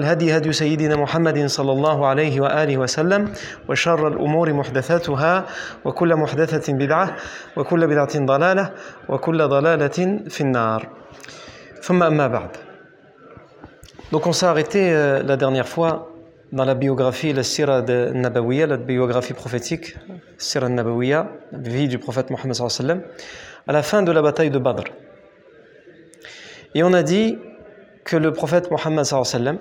الهدي هدي سيدنا محمد صلى الله عليه وآله وسلم وشر الأمور محدثاتها وكل محدثة بدعة وكل بدعة ضلالة وكل ضلالة في النار ثم أما بعد Donc on s'est arrêté euh, la dernière fois dans la biographie, la sira de Nabawiya, la biographie prophétique, sira Nabawiya, vie du prophète Mohammed sallallahu alayhi wa sallam, à la fin de la bataille de Badr. Et on a dit que le prophète Mohammed sallallahu alayhi wa sallam,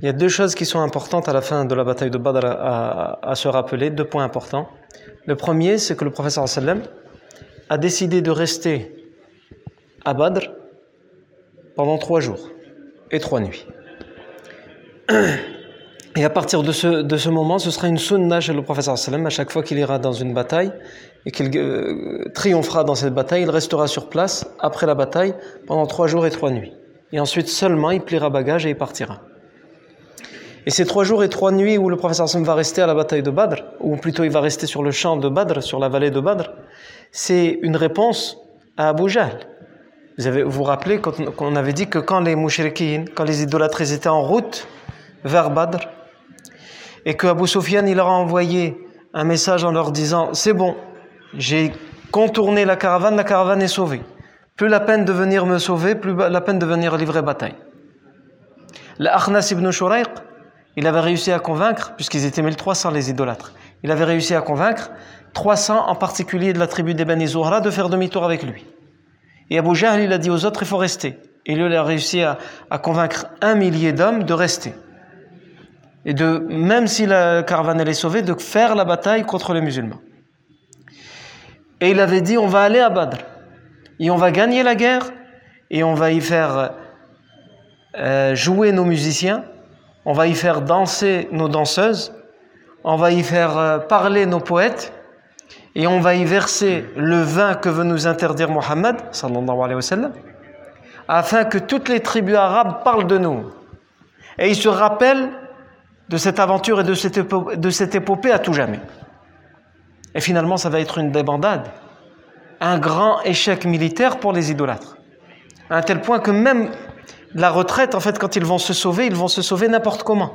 il y a deux choses qui sont importantes à la fin de la bataille de Badr à, se rappeler, deux points importants. Le premier, c'est que le wa sallam a décidé de rester à Badr pendant trois jours et trois nuits. Et à partir de ce, de ce moment, ce sera une sunna chez le professeur sallam. À chaque fois qu'il ira dans une bataille et qu'il euh, triomphera dans cette bataille, il restera sur place après la bataille pendant trois jours et trois nuits. Et ensuite seulement, il pliera bagage et il partira. Et ces trois jours et trois nuits où le professeur sallam va rester à la bataille de Badr, ou plutôt il va rester sur le champ de Badr, sur la vallée de Badr, c'est une réponse à Abu Jahl. Vous avez, vous, rappelez qu'on avait dit que quand les mouchriquins, quand les idolâtres étaient en route vers Badr, et que Abu Sufyan il leur a envoyé un message en leur disant c'est bon, j'ai contourné la caravane, la caravane est sauvée. Plus la peine de venir me sauver, plus la peine de venir livrer bataille. L'Akhnas ibn Shuraiq, il avait réussi à convaincre, puisqu'ils étaient 1300 les idolâtres, il avait réussi à convaincre 300 en particulier de la tribu des de faire demi-tour avec lui. Et Abu Jahl, il a dit aux autres, il faut rester. Et lui, il a réussi à, convaincre un millier d'hommes de rester. Et de, même si la caravane est sauvée, de faire la bataille contre les musulmans. Et il avait dit, on va aller à Badr. Et on va gagner la guerre. Et on va y faire euh, jouer nos musiciens. On va y faire danser nos danseuses. On va y faire euh, parler nos poètes et on va y verser le vin que veut nous interdire Mohammed afin que toutes les tribus arabes parlent de nous. Et ils se rappellent de cette aventure et de cette, épopée, de cette épopée à tout jamais. Et finalement, ça va être une débandade, un grand échec militaire pour les idolâtres. À un tel point que même la retraite, en fait, quand ils vont se sauver, ils vont se sauver n'importe comment.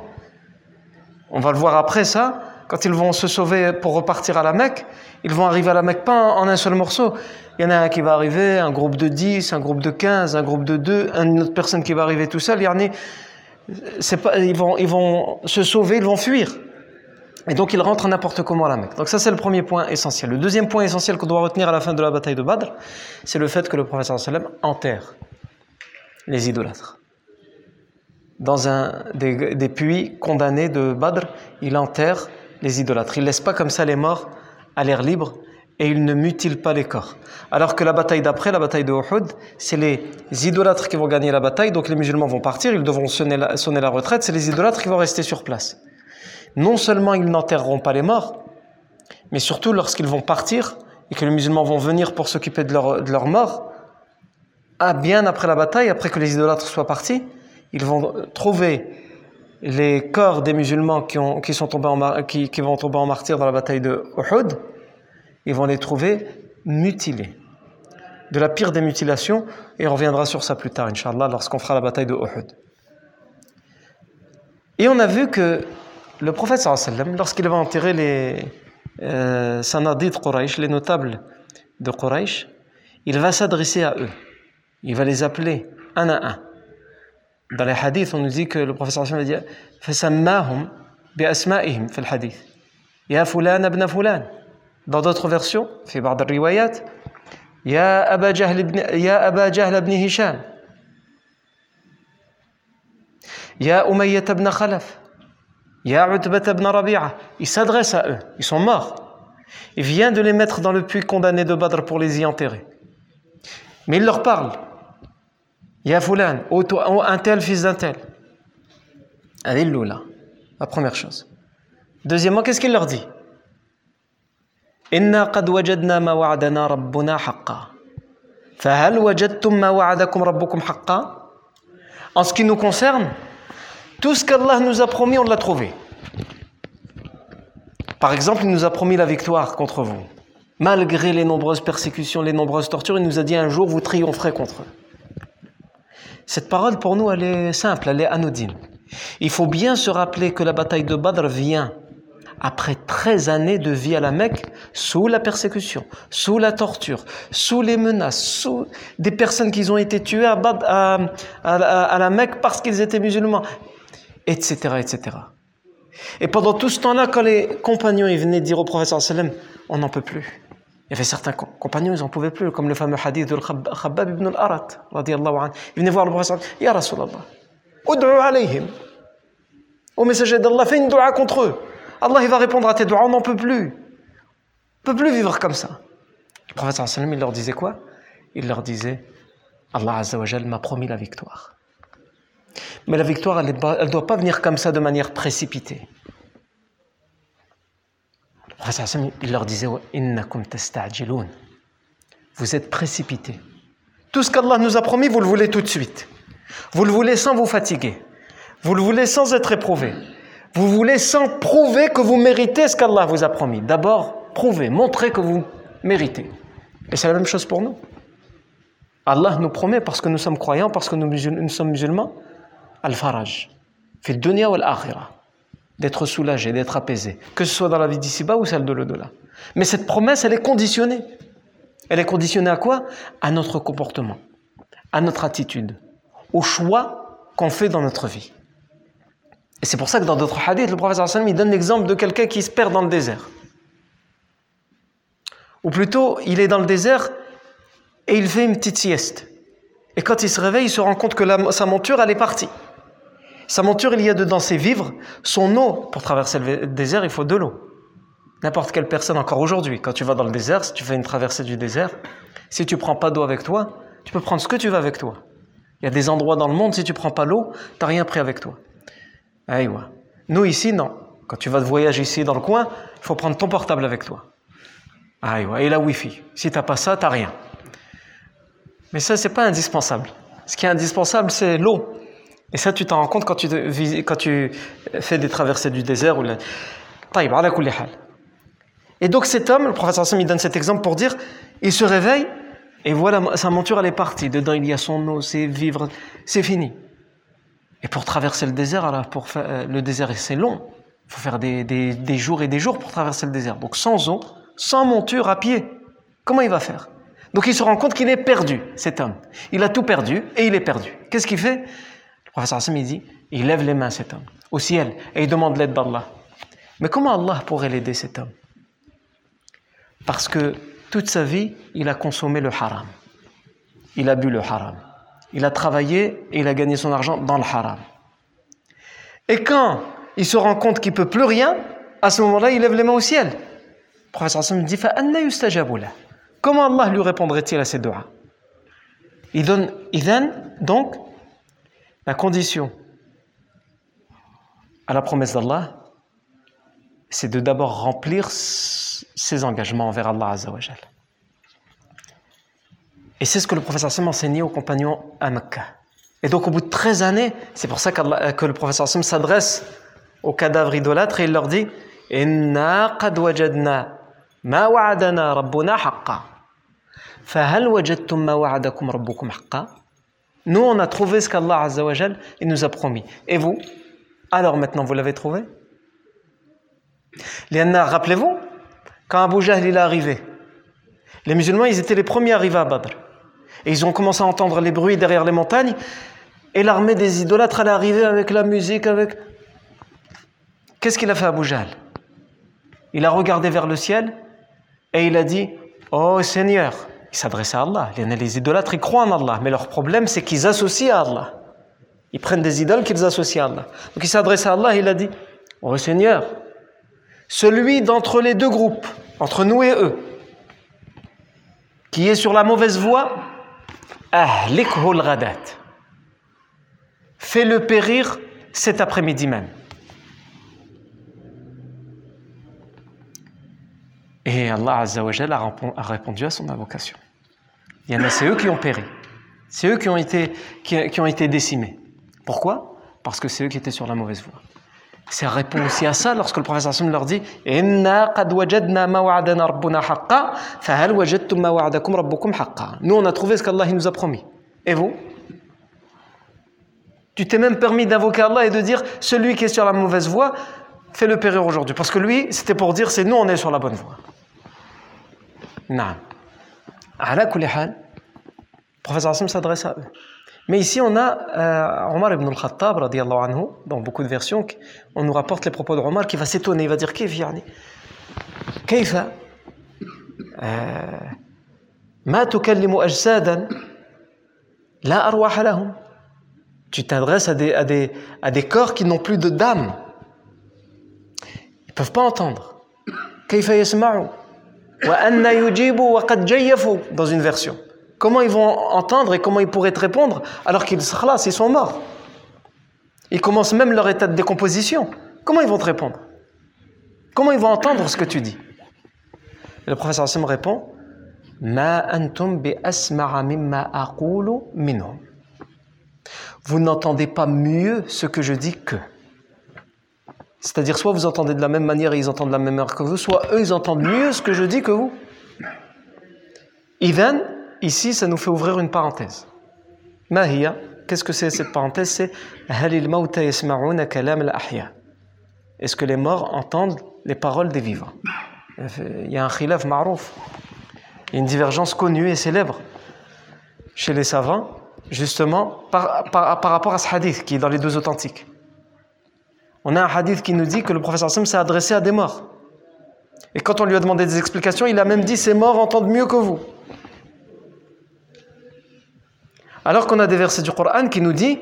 On va le voir après ça, quand ils vont se sauver pour repartir à la Mecque, ils vont arriver à la Mecque pas en un seul morceau. Il y en a un qui va arriver, un groupe de 10, un groupe de 15, un groupe de 2, une autre personne qui va arriver tout seul. Pas, ils, vont, ils vont se sauver, ils vont fuir. Et donc ils rentrent n'importe comment à la Mecque. Donc ça c'est le premier point essentiel. Le deuxième point essentiel qu'on doit retenir à la fin de la bataille de Badr, c'est le fait que le prophète sallam enterre les idolâtres. Dans un des, puits condamnés de Badr, il enterre les idolâtres. Il ne laisse pas comme ça les morts à l'air libre et il ne mutile pas les corps. Alors que la bataille d'après, la bataille de Uhud, c'est les idolâtres qui vont gagner la bataille, donc les musulmans vont partir, ils devront sonner la, retraite, c'est les idolâtres qui vont rester sur place. Non seulement ils n'enterreront pas les morts, mais surtout lorsqu'ils vont partir et que les musulmans vont venir pour s'occuper de leur, de leur mort, ah, bien après la bataille, après que les idolâtres soient partis, ils vont trouver les corps des musulmans qui, ont, qui, sont tombés en, vont tomber en martyr dans la bataille de Uhud, ils vont les trouver mutilés. De la pire des mutilations, et on reviendra sur ça plus tard, Inch'Allah, lorsqu'on fera la bataille de Uhud. Et on a vu que le prophète sallam, lorsqu'il va enterrer les euh, sanadid Quraysh, les notables de Quraysh, il va s'adresser à eux. Il va les appeler un à un. Dans les hadiths, on nous dit que le professeur a dit فَسَمَّاهُمْ بِأَسْمَائِهِمْ في الحديث يا فلان ابن فلان Dans d'autres versions, في بعض الروايات يا أبا جهل بن يا أبا جهل بن هشام يا أمية بن خلف يا عتبة بن ربيعة Il s'adresse à eux, ils sont morts. Il vient de les mettre dans le puits condamné de Badr pour les y enterrer. Mais il leur parle. Ya Fulan, un tel fils d'un tel. là, la première chose. Deuxièmement, qu'est-ce qu'il leur dit إنا قد وجدنا ما وعدنا ربنا حقا فهل وجدتم ما وعدكم ربكم حقا En ce qui nous concerne, tout ce qu'Allah nous a promis, on l'a trouvé. Par exemple, il nous a promis la victoire contre vous. Malgré les nombreuses persécutions, les nombreuses tortures, il nous a dit un jour, vous triompherez contre eux. Cette parole, pour nous, elle est simple, elle est anodine. Il faut bien se rappeler que la bataille de Badr vient après 13 années de vie à la Mecque, sous la persécution, sous la torture, sous les menaces, sous des personnes qui ont été tuées à, la Mecque parce qu'ils étaient musulmans, etc., etc. Et pendant tout ce temps-là, quand les compagnons ils venaient dire au prophète sallam, on n'en peut plus. Il y avait certains compagnons, ils n'en pouvaient plus, comme le fameux hadith de Khabbab ibn al-Arat, anhu. Il venait voir le prophète Ya Rasulallah, ud'u alayhim. Au messager d'Allah, fais une dua contre eux. Allah va répondre à tes doigts, on n'en peut plus. On ne peut plus vivre comme ça. Le prophète il leur disait quoi? Il leur disait Allah Azzawajal m'a promis la victoire. Mais la victoire, elle ne doit pas venir comme ça de manière précipitée. Il leur disait Vous êtes précipités. Tout ce qu'Allah nous a promis, vous le voulez tout de suite. Vous le voulez sans vous fatiguer. Vous le voulez sans être éprouvé. Vous voulez sans prouver que vous méritez ce qu'Allah vous a promis. D'abord, prouver, montrer que vous méritez. Et c'est la même chose pour nous. Allah nous promet, parce que nous sommes croyants, parce que nous, sommes musulmans, al-faraj, fait dunya ou al-akhirah, d'être soulagé, d'être apaisé, que ce soit dans la vie d'ici-bas ou celle de l'au-delà. Mais cette promesse, elle est conditionnée. Elle est conditionnée à quoi? À notre comportement, à notre attitude, au choix qu'on fait dans notre vie. Et c'est pour ça que dans d'autres hadiths, le prophète sallam il donne l'exemple de quelqu'un qui se perd dans le désert. Ou plutôt, il est dans le désert et il fait une petite sieste. Et quand il se réveille, il se rend compte que sa monture, elle est partie. Sa monture, il y a dedans ses vivres, son eau. Pour traverser le désert, il faut de l'eau. N'importe quelle personne, encore aujourd'hui, quand tu vas dans le désert, si tu fais une traversée du désert, si tu prends pas d'eau avec toi, tu peux prendre ce que tu veux avec toi. Il y a des endroits dans le monde, si tu prends pas l'eau, tu n'as rien pris avec toi. Aïwa. Nous ici, non. Quand tu vas de voyage ici dans le coin, il faut prendre ton portable avec toi. Aïwa. Et la Wi-Fi. Si tu n'as pas ça, tu n'as rien. Mais ça, c'est pas indispensable. Ce qui est indispensable, c'est l'eau. Et ça, tu t'en rends compte quand tu, fais des traversées du désert. Ou la... Et donc cet homme, le professeur Sam, il donne cet exemple pour dire, il se réveille et voilà, sa monture, elle est partie. Dedans, il y a son eau, ses vivres, c'est fini. Et pour traverser le désert, alors pour faire, euh, le désert c'est long. Il faut faire des, des, jours et des jours pour traverser le désert. Donc sans eau, sans monture, à pied. Comment il va faire? Donc il se rend compte qu'il est perdu, cet homme. Il a tout perdu et il est perdu. Qu'est-ce qu'il fait? Le professeur Hassan il dit, il lève les mains, cet homme, au ciel, et il demande l'aide d'Allah. Mais comment Allah pourrait l'aider, cet homme? Parce que toute sa vie, il a consommé le haram. Il a bu le haram il a travaillé et il a gagné son argent dans le haram. Et quand il se rend compte qu'il ne peut plus rien, à ce moment-là, il lève les mains au ciel. Le professeur Hassan dit Comment Allah lui répondrait-il à ces doigts il donne donc la condition à la promesse d'Allah, c'est de d'abord remplir ses engagements envers Allah Azzawajal. Et c'est ce que le professeur Sam enseignait aux compagnons à Mecca. Et donc au bout de 13 années, c'est pour ça que le professeur Sam s'adresse aux cadavres idolâtres et il leur dit Inna qad wajadna ma wa'adana rabbuna haqqa. Fahal wajadtum ma wa'adakum rabbukum haqqa? Nous, on a trouvé ce qu'Allah Azza wa il nous a promis. Et vous? Alors maintenant, vous l'avez trouvé? Rappelez-vous, quand Abu Jahl est arrivé, les musulmans, ils étaient les premiers arrivés à Badr. Et ils ont commencé à entendre les bruits derrière les montagnes. Et l'armée des idolâtres allait arriver avec la musique, avec... Qu'est-ce qu'il a fait Abu Jahl? Il a regardé vers le ciel et il a dit Oh Seigneur, il s'adressait à Allah. Les idolâtres, ils croient en Allah, mais leur problème, c'est qu'ils associent à Allah. Ils prennent des idoles qu'ils associent à Allah. Donc il s'adresse à Allah, il a dit Oh Seigneur, celui d'entre les deux groupes, entre nous et eux, qui est sur la mauvaise voie, fais-le périr cet après-midi même. Et Allah Azzawajal a répondu à son invocation. Il y en a, c'est eux qui ont péri. C'est eux qui ont été, qui ont été décimés. Pourquoi? Parce que c'est eux qui étaient sur la mauvaise voie. C'est répond aussi à ça lorsque le professeur Hassan leur dit Nous, on a trouvé ce qu'Allah nous a promis. Et vous? Tu t'es même permis d'invoquer Allah et de dire Celui qui est sur la mauvaise voie, fais-le périr aujourd'hui. Parce que lui, c'était pour dire C'est nous, on est sur la bonne voie. Non. Le professeur Hassan s'adresse à eux. Mais ici, on a euh, Omar ibn al-Khattab, anhu, dans beaucoup de versions, on nous rapporte les propos de Omar qui va s'étonner, il va dire Kif yani كيف ما تكلم أجسادا لا أرواح لهم Tu t'adresses à des, à, des, à des corps qui n'ont plus de d'âme. Ils ne peuvent pas entendre. كيف يسمعوا dans une version. Comment ils vont entendre et comment ils pourraient te répondre alors qu'ils ils sont morts? Ils commencent même leur état de décomposition. Comment ils vont te répondre? Comment ils vont entendre ce que tu dis? Le professeur Hassim répond Vous n'entendez pas mieux ce que je dis que. C'est-à-dire, soit vous entendez de la même manière et ils entendent de la même manière que vous, soit eux, ils entendent mieux ce que je dis que vous. Ivan, Ici, ça nous fait ouvrir une parenthèse. Mahia, qu'est-ce que c'est cette parenthèse? C'est Est-ce que les morts entendent les paroles des vivants? Il y a un khilaf marouf. Il y a une divergence connue et célèbre chez les savants, justement, par, par, rapport à ce hadith qui est dans les deux authentiques. On a un hadith qui nous dit que le professeur Sam s'est adressé à des morts. Et quand on lui a demandé des explications, il a même dit Ces morts entendent mieux que vous. Alors qu'on a des versets du Coran qui nous disent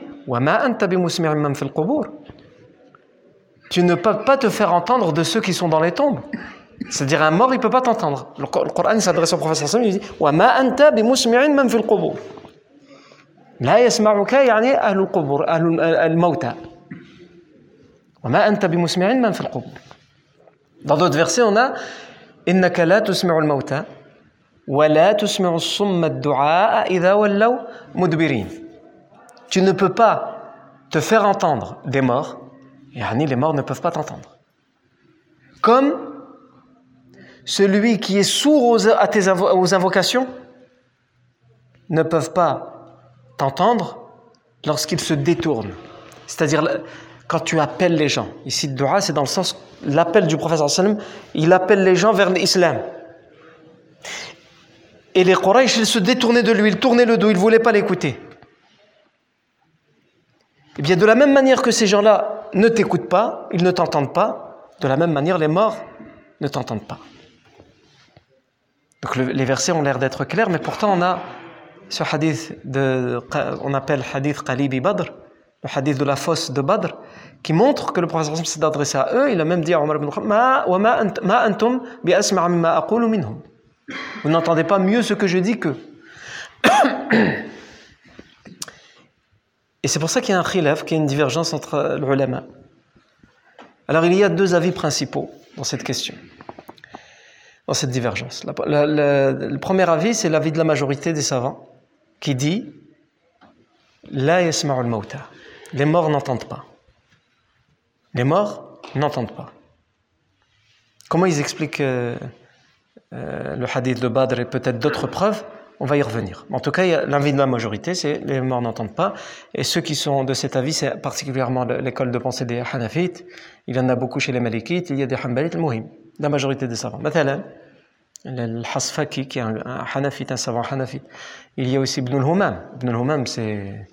Tu ne peux pas te faire entendre de ceux qui sont dans les tombes. C'est-à-dire un mort, il ne peut pas t'entendre. Le Coran s'adresse au professeur Sam, il dit لا يسمعك يعني أهل القبور أهل الموتى Dans d'autres versets, on a إنك لا تسمع الموتى tu ne peux pas te faire entendre des morts, et les morts ne peuvent pas t'entendre. Comme celui qui est sourd aux, à tes aux invocations ne peuvent pas t'entendre lorsqu'ils se détournent. C'est-à-dire quand tu appelles les gens. Ici, dua, c'est dans le sens, l'appel du prophète il appelle les gens vers l'islam. Et les Quraysh, ils se détournaient de lui, ils tournaient le dos, ils ne voulaient pas l'écouter. Eh bien, de la même manière que ces gens-là ne t'écoutent pas, ils ne t'entendent pas, de la même manière, les morts ne t'entendent pas. Donc les versets ont l'air d'être clairs, mais pourtant on a ce hadith, de, on appelle hadith Qalibi Badr, le hadith de la fosse de Badr, qui montre que le prophète s'est adressé à eux. Il a même dit à Omar ibn Khattab. Vous n'entendez pas mieux ce que je dis que. Et c'est pour ça qu'il y a un khilaf, qu'il y a une divergence entre l'ulama. Alors il y a deux avis principaux dans cette question, dans cette divergence. le premier avis, c'est l'avis de la majorité des savants, qui dit La yasma'ul mauta. Les morts n'entendent pas. Les morts n'entendent pas. Comment ils expliquent euh, euh, le hadith de Badr et peut-être d'autres preuves, on va y revenir. En tout cas, l'avis de la majorité, c'est les morts n'entendent pas. Et ceux qui sont de cet avis, c'est particulièrement l'école de pensée des Hanafites. Il y en a beaucoup chez les Malikites, il y a des Hanbalites, le Muhim, la majorité des savants. Maintenant, le Hasfaki, qui est un, Hanafite, un savant Hanafite. Il y a aussi Ibn al-Humam. Ibn al-Humam, c'est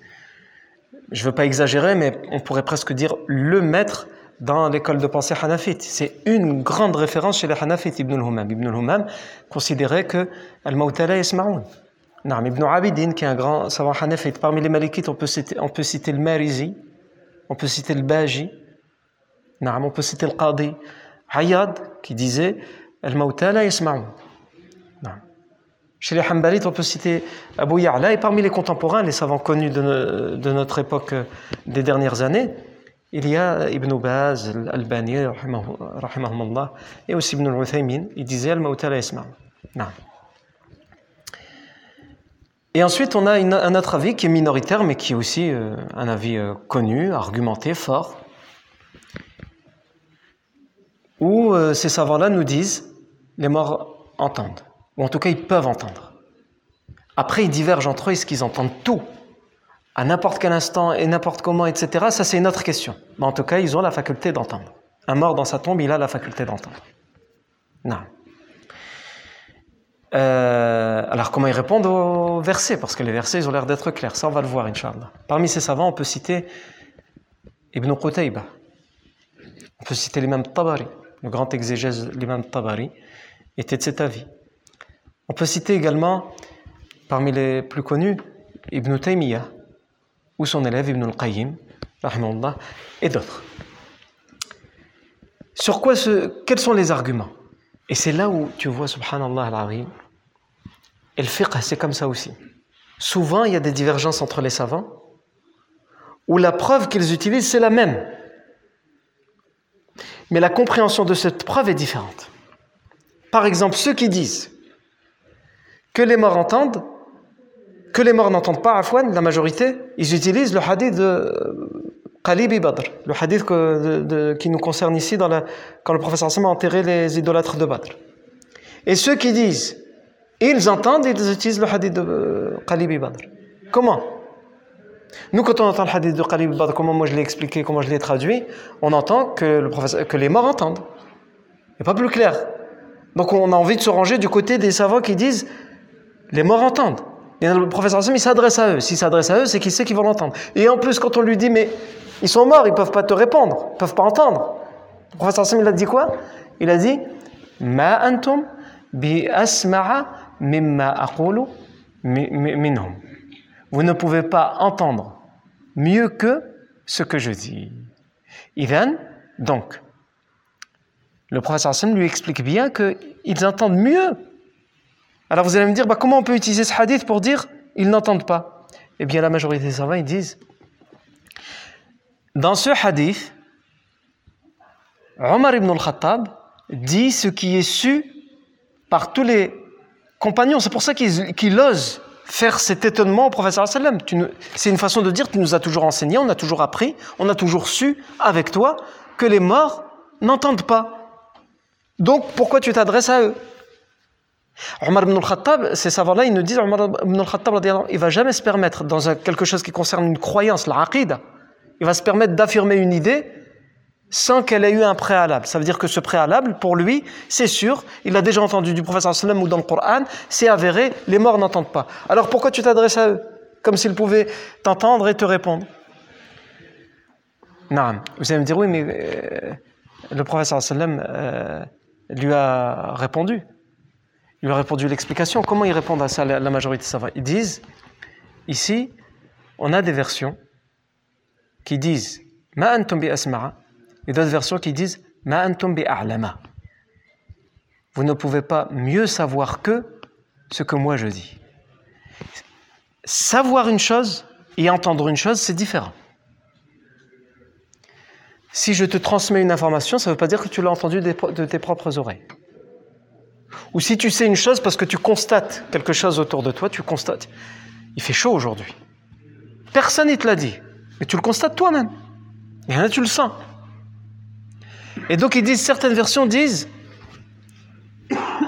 je ne veux pas exagérer, mais on pourrait presque dire le maître dans l'école de pensée hanafite. C'est une grande référence chez les hanafites, Ibn al-Humam. Ibn al-Humam considérait que al-Mawtala yasma'un. Ibn Abidin, qui est un grand savant hanafite. Parmi les malikites, on peut citer, le Marizi, on peut citer le Baji, on peut citer le Qadi. Hayad, qui disait al-Mawtala yasma'un. Chez les Hanbalites, on peut citer Abu Ya'la, et parmi les contemporains, les savants connus de, notre époque euh, des dernières années, il y a Ibn Baz, Al-Albani, et aussi Ibn al-Uthaymin, il disait Al-Mawta la Et ensuite, on a un autre avis qui est minoritaire, mais qui est aussi euh, un avis euh, connu, argumenté, fort, où ces savants-là nous disent les morts entendent, ou en tout cas ils peuvent entendre. Après, ils divergent entre eux, est-ce qu'ils entendent tout? À n'importe quel instant et n'importe comment, etc., ça c'est une autre question. Mais en tout cas, ils ont la faculté d'entendre. Un mort dans sa tombe, il a la faculté d'entendre. Non. Euh, alors comment ils répondent aux versets Parce que les versets, ils ont l'air d'être clairs. Ça, on va le voir, Inch'Allah. Parmi ces savants, on peut citer Ibn Qutayba. On peut citer l'imam Tabari, le grand exégèse l'imam Tabari, était de cet avis. On peut citer également, parmi les plus connus, Ibn Taymiyyah, ou son élève Ibn al-Qayyim, et d'autres. Sur quoi quels sont les arguments? Et c'est là où tu vois, subhanallah al-azim, et le fiqh, c'est comme ça aussi. Souvent, il y a des divergences entre les savants, où la preuve qu'ils utilisent, c'est la même. Mais la compréhension de cette preuve est différente. Par exemple, ceux qui disent que les morts entendent, que les morts n'entendent pas, Afwan, la majorité, ils utilisent le hadith de Qalibi Badr, le hadith qui nous concerne ici quand le professeur Hassan a enterré les idolâtres de Badr. Et ceux qui disent, ils entendent, ils utilisent le hadith de Qalibi Badr. Comment? Nous, quand on entend le hadith de Qalibi Badr, comment moi je l'ai expliqué, comment je l'ai traduit, on entend que, que les morts entendent. Et pas plus clair. Donc on a envie de se ranger du côté des savants qui disent, les morts entendent. Et le professeur Hassan, s'adresse à eux. S'il s'adresse à eux, c'est qu'il sait qu'ils vont l'entendre. Et en plus, quand on lui dit, mais ils sont morts, ils ne peuvent pas te répondre, ils ne peuvent pas entendre. Le professeur Hassan, il a dit quoi? Il a dit, Ma antum bi asma'a mimma aqulu minhum. Vous ne pouvez pas entendre mieux que ce que je dis. Idan, donc, le professeur Hassan lui explique bien qu'ils entendent mieux alors vous allez me dire, bah, comment on peut utiliser ce hadith pour dire ils n'entendent pas? Eh bien, la majorité des savants, ils disent, dans ce hadith, Omar ibn al-Khattab dit ce qui est su par tous les compagnons. C'est pour ça qu'il ose faire cet étonnement au professeur sallam. C'est une façon de dire, tu nous as toujours enseigné, on a toujours appris, on a toujours su avec toi que les morts n'entendent pas. Donc pourquoi tu t'adresses à eux? Omar ibn al-Khattab, ces savants-là, ils nous disent Omar ibn al-Khattab, il va jamais se permettre, dans quelque chose qui concerne une croyance, la il va se permettre d'affirmer une idée sans qu'elle ait eu un préalable. Ça veut dire que ce préalable, pour lui, c'est sûr, il a déjà entendu du professeur sallam ou dans le Coran, c'est avéré, les morts n'entendent pas. Alors pourquoi tu t'adresses à eux Comme s'ils pouvaient t'entendre et te répondre? Non, vous allez me dire, oui, mais euh, le professeur sallam euh, lui a répondu. Il lui a répondu l'explication. Comment ils répondent à ça, la, majorité savants Ils disent, ici, on a des versions qui disent Ma antum bi et d'autres versions qui disent Ma antum bi a'lama. Vous ne pouvez pas mieux savoir que ce que moi je dis. Savoir une chose et entendre une chose, c'est différent. Si je te transmets une information, ça ne veut pas dire que tu l'as entendue de tes propres oreilles. Ou si tu sais une chose parce que tu constates quelque chose autour de toi, tu constates. Il fait chaud aujourd'hui. Personne ne te l'a dit. Mais tu le constates toi-même. Et là, tu le sens. Et donc, certaines versions disent,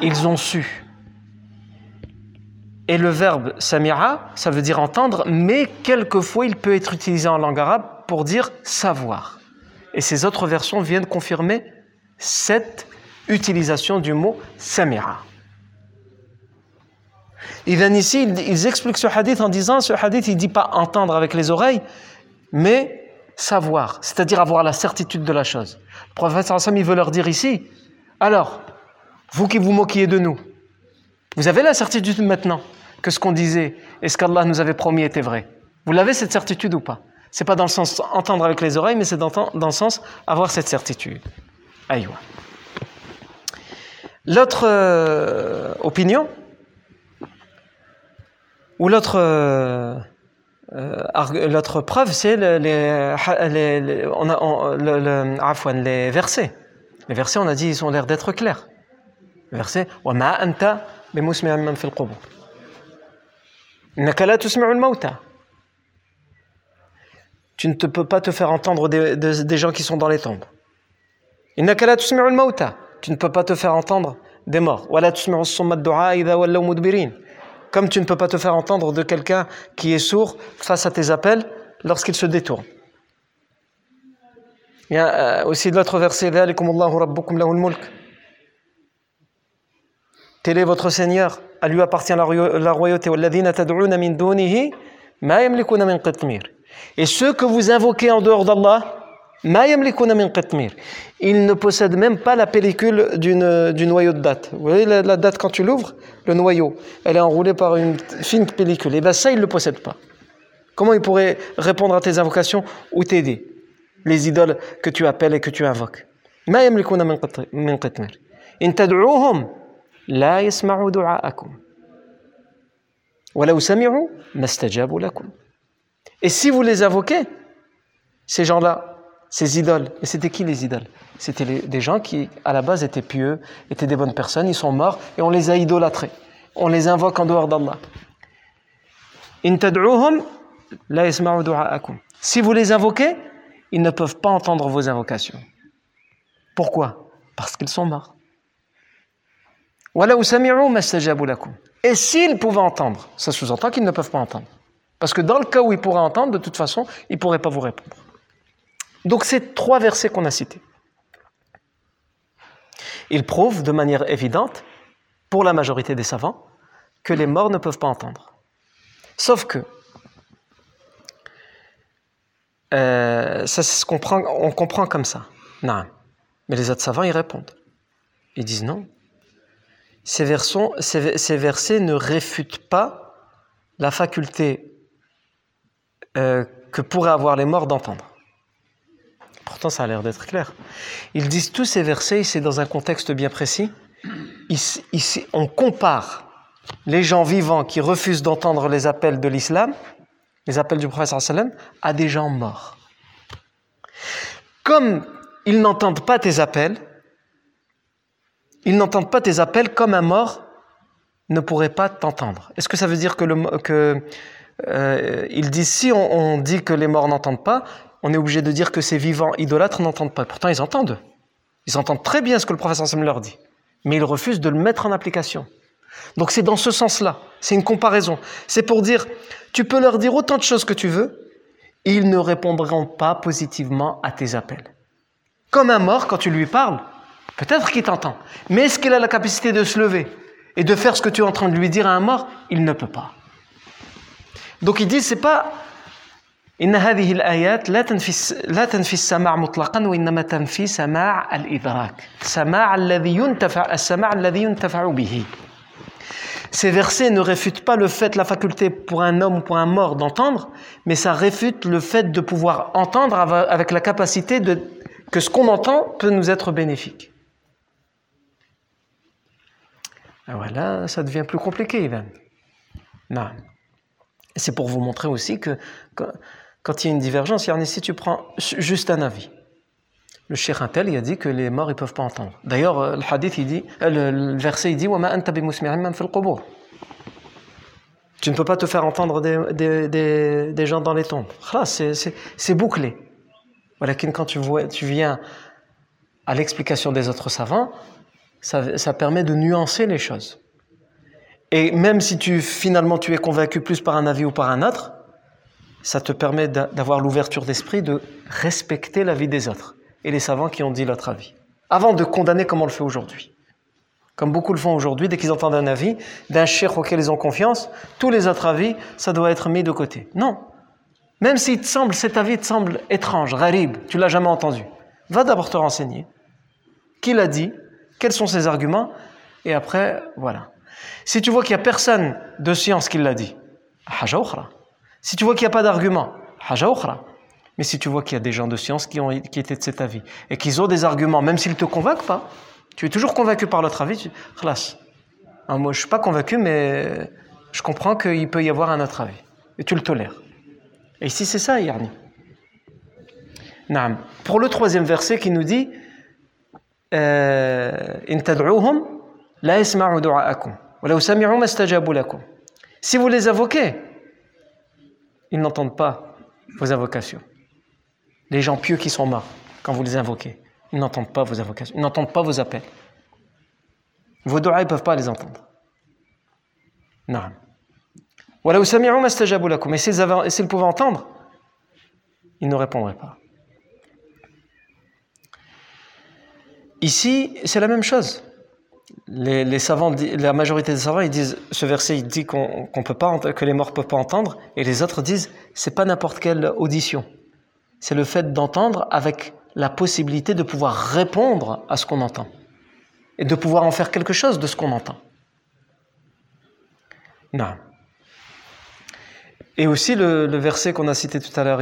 ils ont su. Et le verbe samira, ça veut dire entendre, mais quelquefois il peut être utilisé en langue arabe pour dire savoir. Et ces autres versions viennent confirmer cette utilisation du mot samira. Et bien ici, ils expliquent ce hadith en disant, ce hadith, il ne dit pas entendre avec les oreilles, mais savoir, c'est-à-dire avoir la certitude de la chose. Le prophète Hassan, il veut leur dire ici, alors, vous qui vous moquiez de nous, vous avez la certitude maintenant que ce qu'on disait et ce qu'Allah nous avait promis était vrai. Vous l'avez cette certitude ou pas? C'est pas dans le sens entendre avec les oreilles, mais c'est dans, le sens avoir cette certitude. Aïwa. L'autre euh, opinion, ou l'autre euh, euh, l'autre preuve, c'est les, les, les, on a, on, le, le, les versets. Les versets, on a dit, ils ont l'air d'être clairs. Le verset وَمَا أَنْتَ بِمُسْمِعٍ مَنْ فِي الْقُبُورِ إِنَّكَ لَا تُسْمِعُ الْمَوْتَى Tu ne te peux pas te faire entendre des, des, des gens qui sont dans les tombes. إِنَّكَ لَا تُسْمِعُ الْمَوْتَى tu ne peux pas te faire entendre des morts. Comme tu ne peux pas te faire entendre de quelqu'un qui est sourd face à tes appels lorsqu'il se détourne. Il y a aussi l'autre verset Tel est votre Seigneur, à lui appartient la, la royauté. Et ceux que vous invoquez en dehors d'Allah, ils ne possèdent même pas la pellicule du noyau de date. Vous voyez la, la date quand tu l'ouvres Le noyau, elle est enroulée par une fine pellicule. Et bien ça, ils ne le possèdent pas. Comment ils pourraient répondre à tes invocations ou t'aider Les idoles que tu appelles et que tu invoques. إن تدعوهم لا يسمعوا دعاءكم ولو سمعوا ما استجابوا لكم Et si vous les invoquez, ces gens-là, ces idoles, et c'était qui les idoles? C'était des gens qui, à la base, étaient pieux, étaient des bonnes personnes, ils sont morts, et on les a idolâtrés. On les invoque en dehors d'Allah. Si vous les invoquez, ils ne peuvent pas entendre vos invocations. Pourquoi? Parce qu'ils sont morts. Et s'ils pouvaient entendre, ça sous-entend qu'ils ne peuvent pas entendre. Parce que dans le cas où ils pourraient entendre, de toute façon, ils ne pourraient pas vous répondre. Donc c'est trois versets qu'on a cités. Ils prouvent de manière évidente, pour la majorité des savants, que les morts ne peuvent pas entendre. Sauf que, euh, ça, on comprend comme ça. Non. Mais les autres savants, ils répondent. Ils disent non, ces, versets ne réfutent pas la faculté euh, que pourraient avoir les morts d'entendre. Pourtant, ça a l'air d'être clair. Ils disent tous ces versets, c'est dans un contexte bien précis. On compare les gens vivants qui refusent d'entendre les appels de l'islam, les appels du prophète à des gens morts. Comme ils n'entendent pas tes appels, ils n'entendent pas tes appels comme un mort ne pourrait pas t'entendre. Est-ce que ça veut dire que, le, que euh, ils disent si on, dit que les morts n'entendent pas, on est obligé de dire que ces vivants idolâtres n'entendent pas. Pourtant, ils entendent. Ils entendent très bien ce que le professeur Sam leur dit, mais ils refusent de le mettre en application. Donc c'est dans ce sens-là. C'est une comparaison. C'est pour dire, tu peux leur dire autant de choses que tu veux, ils ne répondront pas positivement à tes appels. Comme un mort, quand tu lui parles, Peut-être qu'il t'entend. Mais est-ce qu'il a la capacité de se lever et de faire ce que tu es en train de lui dire à un mort? Il ne peut pas. Donc il dit, c'est pas إن هذه الآيات لا تنفي لا تنفي السماع مطلقا وإنما تنفي سماع الإدراك سماع الذي ينتفع السماع الذي ينتفع به Ces versets ne réfutent pas le fait, la faculté pour un homme ou pour un mort d'entendre, mais ça réfute le fait de pouvoir entendre avec la capacité de, que ce qu'on entend peut nous être bénéfique. Ah voilà, ça devient plus compliqué, Ivan. Non. C'est pour vous montrer aussi que quand, il y a une divergence, si tu prends juste un avis, le Cheikh Intel, il a dit que les morts, ils peuvent pas entendre. D'ailleurs, euh, le hadith, il dit, euh, le, verset, il dit, tu ne peux pas te faire entendre des, des, gens dans les tombes. C'est bouclé. Quand tu, vois, tu viens à l'explication des autres savants, ça, permet de nuancer les choses. Et même si tu finalement tu es convaincu plus par un avis ou par un autre, ça te permet d'avoir l'ouverture d'esprit de respecter l'avis des autres et les savants qui ont dit l'autre avis, avant de condamner comme on le fait aujourd'hui. Comme beaucoup le font aujourd'hui, dès qu'ils entendent un avis d'un cheikh auquel ils ont confiance, tous les autres avis, ça doit être mis de côté. Non. Même si te semble, cet avis te semble étrange, gharib, tu l'as jamais entendu, va d'abord te renseigner. Qui l'a dit? Quels sont ses arguments? Et après, voilà. Si tu vois qu'il n'y a personne de science qui l'a dit, Si tu vois qu'il n'y a pas d'argument, Mais si tu vois qu'il y a des gens de science qui, ont, qui étaient de cet avis et qu'ils ont des arguments, même s'ils ne te convainquent pas, tu es toujours convaincu par l'autre avis, tu... Khlas. Hein, moi, je ne suis pas convaincu, mais je comprends qu'il peut y avoir un autre avis. Et tu le tolères. Et ici, c'est ça, Yarni. Pour le troisième verset qui nous dit euh, Si vous les invoquez, ils n'entendent pas vos invocations. Les gens pieux qui sont morts, quand vous les invoquez, ils n'entendent pas vos invocations, ils n'entendent pas vos appels. Vos doigts, ils ne peuvent pas les entendre. Non. Et s'ils pouvaient entendre, ils ne répondraient pas. Ici, c'est la même chose. Les, savants, la majorité des savants, ils disent, ce verset, dit qu'on peut pas, que les morts peuvent pas entendre, et les autres disent, c'est pas n'importe quelle audition. C'est le fait d'entendre avec la possibilité de pouvoir répondre à ce qu'on entend et de pouvoir en faire quelque chose de ce qu'on entend. Non. Et aussi le, verset qu'on a cité tout à l'heure,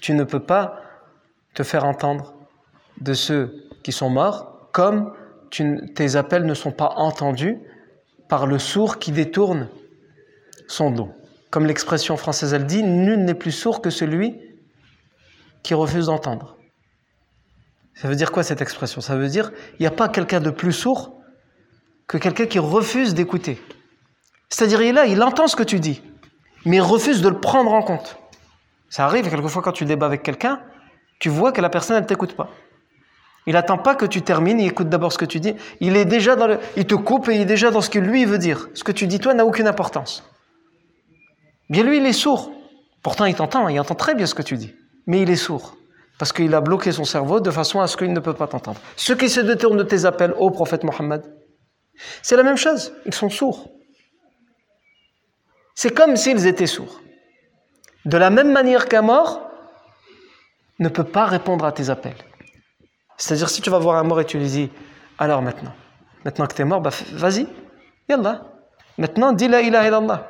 Tu ne peux pas te faire entendre de ceux qui sont morts comme tes appels ne sont pas entendus par le sourd qui détourne son dos. Comme l'expression française elle dit, nul n'est plus sourd que celui qui refuse d'entendre. Ça veut dire quoi cette expression? Ça veut dire il n'y a pas quelqu'un de plus sourd que quelqu'un qui refuse d'écouter. C'est-à-dire, il est là, il entend ce que tu dis, mais il refuse de le prendre en compte. Ça arrive quelquefois quand tu débats avec quelqu'un, tu vois que la personne, ne t'écoute pas. Il n'attend pas que tu termines, il écoute d'abord ce que tu dis. Il est déjà dans le, il te coupe et il est déjà dans ce que lui veut dire. Ce que tu dis toi n'a aucune importance. Bien lui, il est sourd. Pourtant, il t'entend, il entend très bien ce que tu dis. Mais il est sourd. Parce qu'il a bloqué son cerveau de façon à ce qu'il ne peut pas t'entendre. Ceux qui se détournent de tes appels au prophète Mohammed, c'est la même chose, ils sont sourds. C'est comme s'ils étaient sourds. De la même manière qu'un mort ne peut pas répondre à tes appels. C'est-à-dire, si tu vas voir un mort et tu lui dis, alors maintenant, maintenant que tu es mort, bah, vas-y, yallah. Maintenant, dis la ilaha illallah.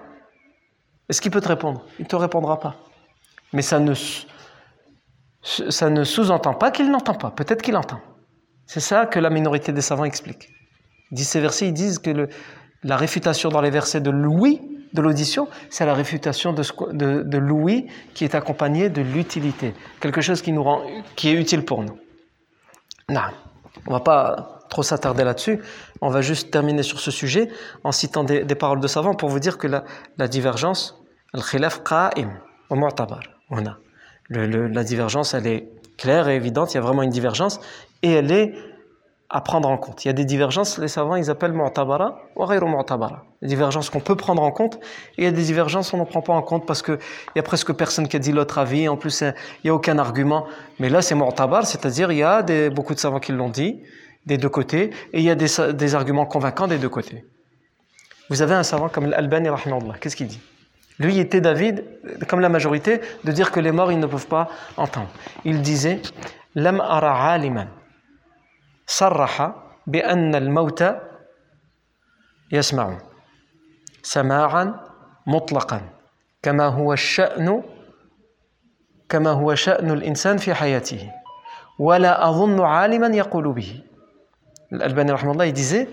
Est-ce qu'il peut te répondre? Il ne te répondra pas. Mais ça ne, ça ne sous-entend pas qu'il n'entend pas. Peut-être qu'il entend. C'est ça que la minorité des savants explique disent ces versets, ils disent que la réfutation dans les versets de l'ouïe, de l'audition, c'est la réfutation de, de l'ouïe qui est accompagnée de l'utilité, quelque chose qui nous rend, qui est utile pour nous. Non, on va pas trop s'attarder là-dessus. On va juste terminer sur ce sujet en citant des, paroles de savants pour vous dire que la, divergence, la divergence, elle est claire et évidente. Il y a vraiment une divergence et elle est à prendre en compte. Il y a des divergences, les savants ils appellent mu'tabara ou mu'tabara. Des divergences qu'on peut prendre en compte et il y a des divergences qu'on ne prend pas en compte parce qu'il y a presque personne qui a dit l'autre avis, en plus il n'y a aucun argument. Mais là c'est mu'tabar, c'est-à-dire il y a beaucoup de savants qui l'ont dit des deux côtés et il y a des, des arguments convaincants des deux côtés. Vous avez un savant comme l'Albani, qu'est-ce qu'il dit? Lui était David, comme la majorité, de dire que les morts ils ne peuvent pas entendre. Il disait « Lam ara aliman » صرح بأن الموت يسمع سماعا مطلقا كما هو الشأن كما هو شأن الإنسان في حياته ولا أظن عالما يقول به L'Albani rahmallah il disait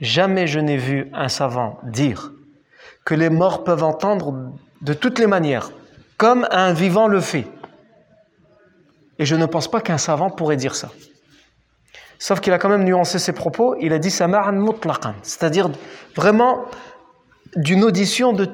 jamais je n'ai vu un savant dire que les morts peuvent entendre de toutes les manières comme un vivant le fait et je ne pense pas qu'un savant pourrait dire ça Sauf qu'il a quand même nuancé ses propos, il a dit sama'an mutlaqan, c'est-à-dire vraiment d'une audition de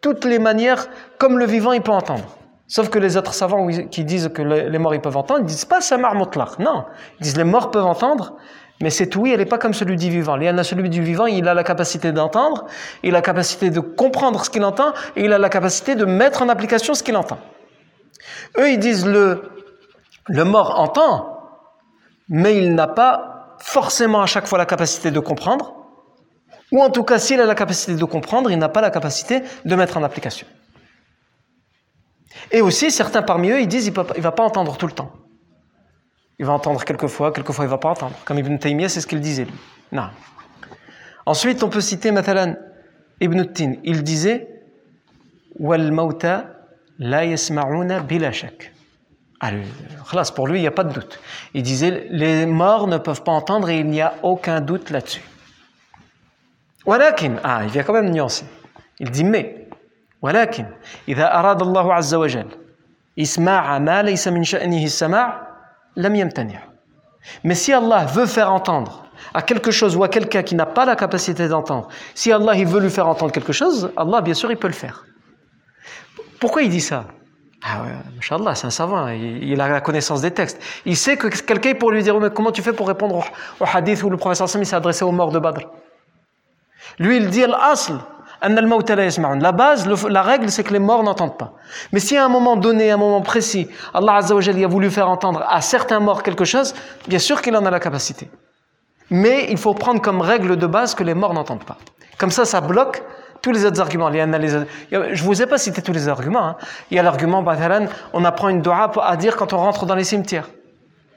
toutes les manières, comme le vivant il peut entendre. Sauf que les autres savants qui disent que les morts ils peuvent entendre, ils disent pas samar mutlaq, non. Ils disent les morts peuvent entendre, mais cette oui, elle n'est pas comme celui du vivant. A celui du vivant, il a la capacité d'entendre, il a la capacité de comprendre ce qu'il entend, et il a la capacité de mettre en application ce qu'il entend. Eux, ils disent le, le mort entend, mais il n'a pas forcément à chaque fois la capacité de comprendre, Ou en tout cas, s'il a la capacité de comprendre, il n'a pas la capacité de mettre en application. Et aussi, certains parmi eux, ils disent qu'il ne va pas entendre tout le temps. Il va entendre quelquefois, quelquefois il ne va pas entendre. Comme Ibn Taymiyyah, c'est ce qu'il disait lui. Non. Ensuite, on peut citer Matalan Ibn Tin. Il disait Wal mauta la yasma'una bila shak Pour lui, il n'y a pas de doute. Il disait Les morts ne peuvent pas entendre et il n'y a aucun doute là-dessus. ولكن ah, il vient quand même nuancer. Il dit mais ولكن إذا أراد الله عز وجل إسماع ما ليس من شأنه السماع mais si Allah veut faire entendre à quelque chose ou à quelqu'un qui n'a pas la capacité d'entendre, si Allah il veut lui faire entendre quelque chose, Allah bien sûr il peut le faire. Pourquoi il dit ça Ah ouais, c'est un savant, il, a la connaissance des textes. Il sait que quelqu'un pour lui dire mais comment tu fais pour répondre au, hadith où le professeur s'est adressé aux morts de Badr? Lui il dit al-asl, la base, la règle, c'est que les morts n'entendent pas. Mais si à un moment donné, à un moment précis, Allah a voulu faire entendre à certains morts quelque chose, bien sûr qu'il en a la capacité. Mais il faut prendre comme règle de base que les morts n'entendent pas. Comme ça, ça bloque tous les autres arguments. Je ne vous ai pas cité tous les arguments. Hein. Il y a l'argument, on apprend une dua à dire quand on rentre dans les cimetières.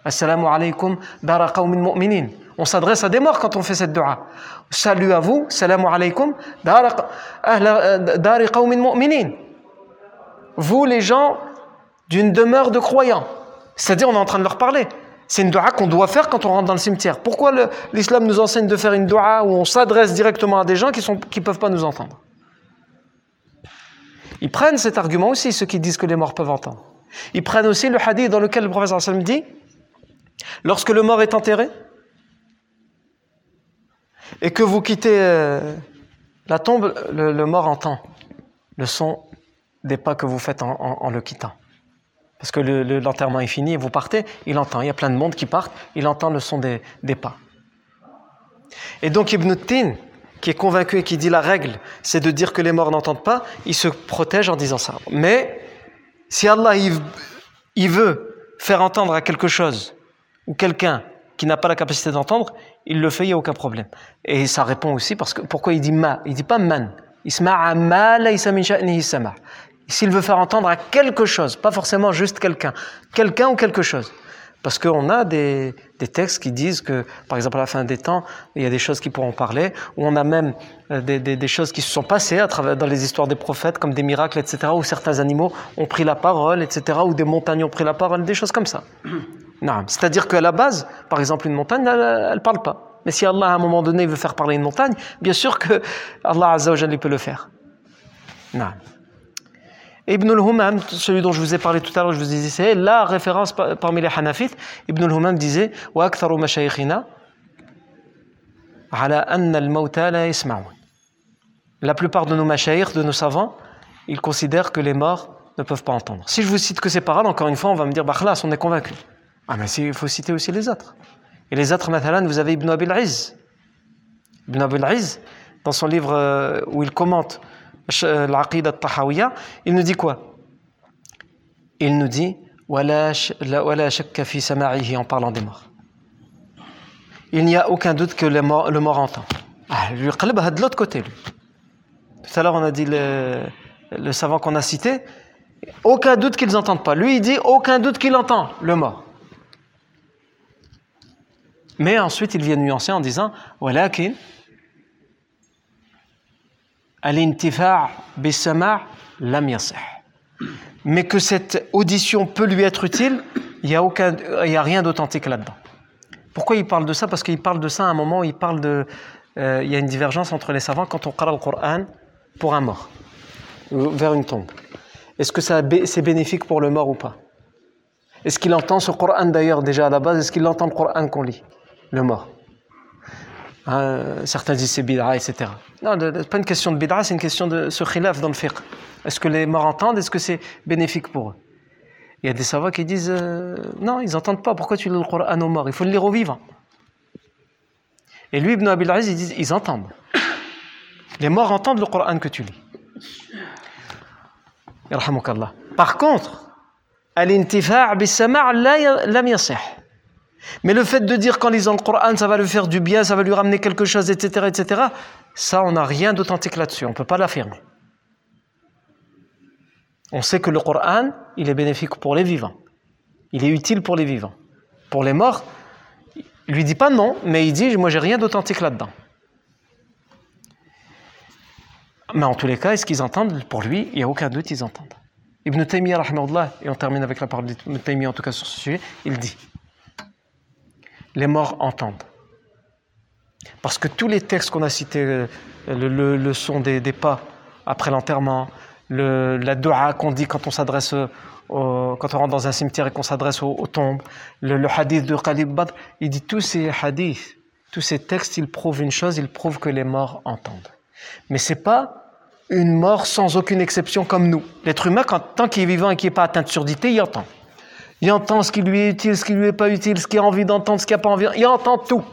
Assalamu alaikum dara qawmin mu'minin. On s'adresse à des morts quand on fait cette dua. Salut à vous, salam alaykum, dari qawmin mu'minin. Vous, les gens d'une demeure de croyants. C'est-à-dire, on est en train de leur parler. C'est une dua qu'on doit faire quand on rentre dans le cimetière. Pourquoi l'islam nous enseigne de faire une dua où on s'adresse directement à des gens qui ne peuvent pas nous entendre? Ils prennent cet argument aussi, ceux qui disent que les morts peuvent entendre. Ils prennent aussi le hadith dans lequel le professeur sallam dit lorsque le mort est enterré, et que vous quittez euh, la tombe, le, mort entend le son des pas que vous faites en, le quittant. Parce que l'enterrement est fini et vous partez, il entend. Il y a plein de monde qui partent, il entend le son des, pas. Et donc Ibn Tin, qui est convaincu et qui dit la règle, c'est de dire que les morts n'entendent pas, il se protège en disant ça. Mais si Allah il veut faire entendre à quelque chose ou quelqu'un qui n'a pas la capacité d'entendre, il le fait, il n'y a aucun problème. Et ça répond aussi parce que pourquoi il dit ma Il dit pas man. S'il veut faire entendre à quelque chose, pas forcément juste quelqu'un, quelqu'un ou quelque chose. Parce qu'on a des, des, textes qui disent que, par exemple, à la fin des temps, il y a des choses qui pourront parler, ou on a même euh, des, des, choses qui se sont passées à travers, dans les histoires des prophètes, comme des miracles, etc., où certains animaux ont pris la parole, etc., ou des montagnes ont pris la parole, des choses comme ça. C'est-à-dire qu'à la base, par exemple, une montagne, elle ne parle pas. Mais si Allah, à un moment donné, veut faire parler une montagne, bien sûr que Allah Azza peut le faire. Non. Ibn al-Humam, celui dont je vous ai parlé tout à l'heure, je vous disais, c'est la référence parmi les Hanafites. Ibn al-Humam disait Wa aktharu ala la plupart de nos machaïrs, de nos savants, ils considèrent que les morts ne peuvent pas entendre. Si je vous cite que ces paroles, encore une fois, on va me dire Bah, on est convaincu. Ah, mais il faut citer aussi les autres. Et les autres, mathalan, vous avez Ibn Abil Iz. Ibn Abil Iz, dans son livre euh, où il commente l'Aqid al-Tahawiyya, il nous dit quoi? Il nous dit en parlant des morts. Il n'y a aucun doute que le mort, le mort entend. Ah, lui, de l'autre côté, lui. Tout à l'heure, on a dit le, savant qu'on a cité, aucun doute qu'ils n'entendent pas. Lui, il dit aucun doute qu'il entend le mort. Mais ensuite, il vient nuancer en disant Voilà Walakin al-intifa' Mais que cette audition peut lui être utile, il n'y a, y a rien d'authentique là-dedans. Pourquoi il parle de ça? Parce qu'il parle de ça à un moment où il parle de. Euh, il y a une divergence entre les savants quand on parle le Coran pour un mort, vers une tombe. Est-ce que c'est bénéfique pour le mort ou pas? Est-ce qu'il entend ce Coran d'ailleurs déjà à la base? Est-ce qu'il entend le Coran qu'on lit? Le mort. Hein, certains disent c'est bid'a, etc. Non, n'est pas une question de bid'a, c'est une question de ce khilaf dans le fiqh. Est-ce que les morts entendent? Est-ce que c'est bénéfique pour eux? Il y a des savants qui disent euh, non, ils n'entendent pas. Pourquoi tu lis le Coran aux morts? Il faut le lire aux vivants. Et lui, Ibn Abil Aziz, ils disent ils entendent. Les morts entendent le Coran que tu lis. Par contre, al-intifa' bis-sama' lam. Mais le fait de dire qu'en lisant le Coran, ça va lui faire du bien, ça va lui ramener quelque chose, etc., etc., ça, on n'a rien d'authentique là-dessus. On ne peut pas l'affirmer. On sait que le Coran, il est bénéfique pour les vivants. Il est utile pour les vivants. Pour les morts, il lui dit pas non, mais il dit, moi, j'ai rien d'authentique là-dedans. Mais en tous les cas, est-ce qu'ils entendent? Pour lui, il n'y a aucun doute, ils entendent. Ibn Taymiyyah, et on termine avec la parole d'Ibn Taymiyyah en tout cas sur ce sujet, il dit les morts entendent. Parce que tous les textes qu'on a cités, euh, le, son des, pas après l'enterrement, la dua qu'on dit quand on s'adresse quand on rentre dans un cimetière et qu'on s'adresse aux, tombes, le, hadith de Khalid Badr, il dit tous ces hadiths, tous ces textes, ils prouvent une chose, ils prouvent que les morts entendent. Mais c'est pas une mort sans aucune exception comme nous. L'être humain, tant qu'il est vivant et qu'il n'est pas atteint de surdité, il entend. Il entend ce qui lui est utile, ce qui lui est pas utile, ce qu'il a envie d'entendre, ce qu'il n'a pas envie. Il entend tout.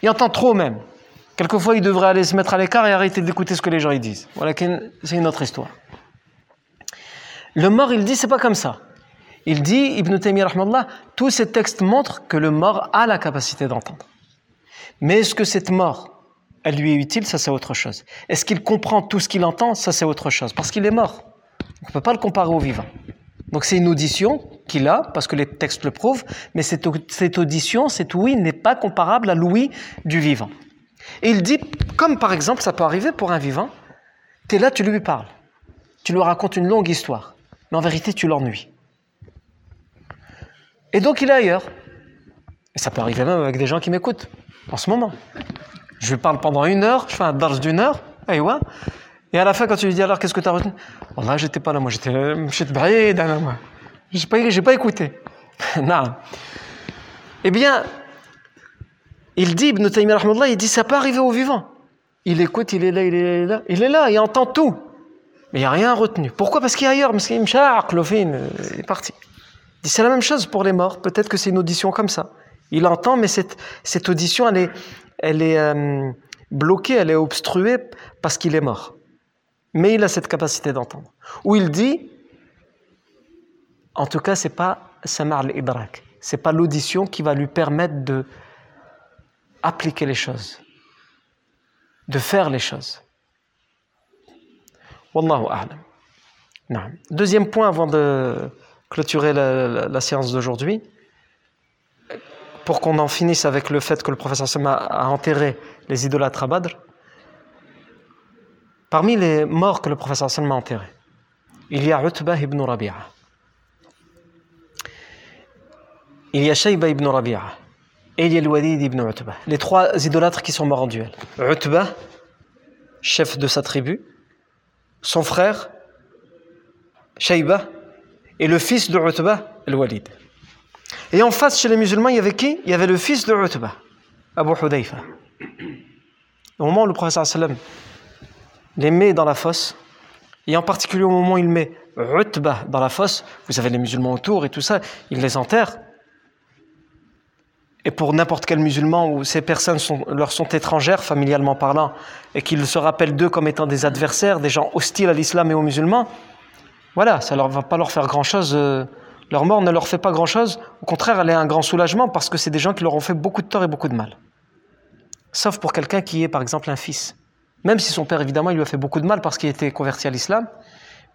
Il entend trop même. Quelquefois, il devrait aller se mettre à l'écart et arrêter d'écouter ce que les gens ils disent. Voilà, c'est une autre histoire. Le mort, il dit, c'est pas comme ça. Il dit, Ibn Taymiyyah, tous ces textes montrent que le mort a la capacité d'entendre. Mais est-ce que cette mort, elle lui est utile? Ça, c'est autre chose. Est-ce qu'il comprend tout ce qu'il entend? Ça, c'est autre chose. Parce qu'il est mort. On ne peut pas le comparer au vivant. Donc c'est une audition qu'il a, parce que les textes le prouvent, mais cette, audition, cette ouïe n'est pas comparable à l'ouïe du vivant. Et il dit, comme par exemple ça peut arriver pour un vivant, tu es là, tu lui parles, tu lui racontes une longue histoire, mais en vérité tu l'ennuies. Et donc il est ailleurs. Et ça peut arriver même avec des gens qui m'écoutent en ce moment. Je lui parle pendant une heure, je fais un dars d'une heure, et ouais, et à la fin, quand tu lui dis alors qu'est-ce que tu as retenu oh Allah, j'étais pas là, moi j'étais euh, moi. J'ai pas, j'ai pas écouté. non. Eh bien, il dit, Ibn Taymiyyah, il dit ça peut arriver au vivant. Il écoute, il est là, il est là, il est là, il entend tout. Mais il n'y a rien retenu. Pourquoi? Parce qu'il est ailleurs, parce euh, est parti. Il c'est la même chose pour les morts, peut-être que c'est une audition comme ça. Il entend, mais cette, cette audition, elle est, elle est euh, bloquée, elle est obstruée parce qu'il est mort. Mais il a cette capacité d'entendre. Où il dit, en tout cas, c'est pas samar al-idrak. C'est pas l'audition qui va lui permettre de appliquer les choses, de faire les choses. Wallahu a'lam. Deuxième point avant de clôturer la, séance d'aujourd'hui, pour qu'on en finisse avec le fait que le professeur Sama a enterré les idolâtres à Badr, Parmi les morts que le professeur Salman a enterrés, il y a Utbah ibn Rabi'a. Il y a Shayba ibn Rabi'a. Et il y a Walid ibn Utbah. Les trois idolâtres qui sont morts en duel. Utbah, chef de sa tribu, son frère, Shayba, et le fils de Utbah, le Walid. Et en face, chez les musulmans, il y avait qui? Il y avait le fils de Utbah, Abu Hudayfa. Au moment où le professeur sallam les met dans la fosse, et en particulier au moment où il met Utbah dans la fosse, vous avez les musulmans autour et tout ça, il les enterre. Et pour n'importe quel musulman où ces personnes leur sont étrangères, familialement parlant, et qu'ils se rappellent d'eux comme étant des adversaires, des gens hostiles à l'islam et aux musulmans, voilà, ça ne va pas leur faire grand-chose. Euh, leur mort ne leur fait pas grand-chose. Au contraire, elle est un grand soulagement parce que c'est des gens qui leur ont fait beaucoup de tort et beaucoup de mal. Sauf pour quelqu'un qui est, par exemple, un fils. Même si son père, évidemment, il lui a fait beaucoup de mal parce qu'il était converti à l'islam,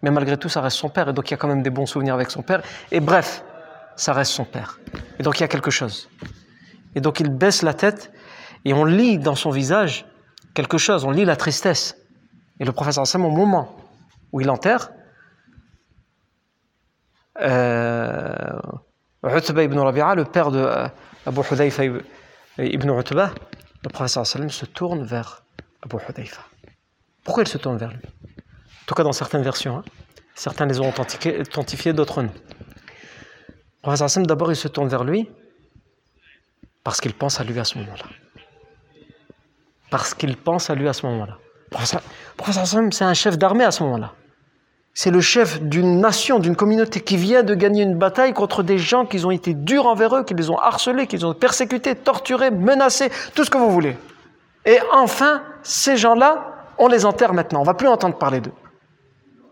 mais malgré tout, ça reste son père, et donc il y a quand même des bons souvenirs avec son père. Et bref, ça reste son père. Et donc il y a quelque chose. Et donc il baisse la tête, et on lit dans son visage quelque chose, on lit la tristesse. Et le professeur Sam, au moment où il enterre, euh, ibn Rabi'a, le père de euh, Abu Hudayfa ibn Utba, le professeur Sallam se tourne vers Pourquoi il se tourne vers lui? En tout cas, dans certaines versions. Hein. Certains les ont authentifiés, d'autres non. Professeur d'abord, il se tourne vers lui parce qu'il pense à lui à ce moment-là. Parce qu'il pense à lui à ce moment-là. Professeur c'est un chef d'armée à ce moment-là. C'est le chef d'une nation, d'une communauté qui vient de gagner une bataille contre des gens qui ont été durs envers eux, qui les ont harcelés, qui les ont persécutés, torturés, menacés, tout ce que vous voulez. Et enfin, ces gens-là, on les enterre maintenant. On va plus entendre parler d'eux.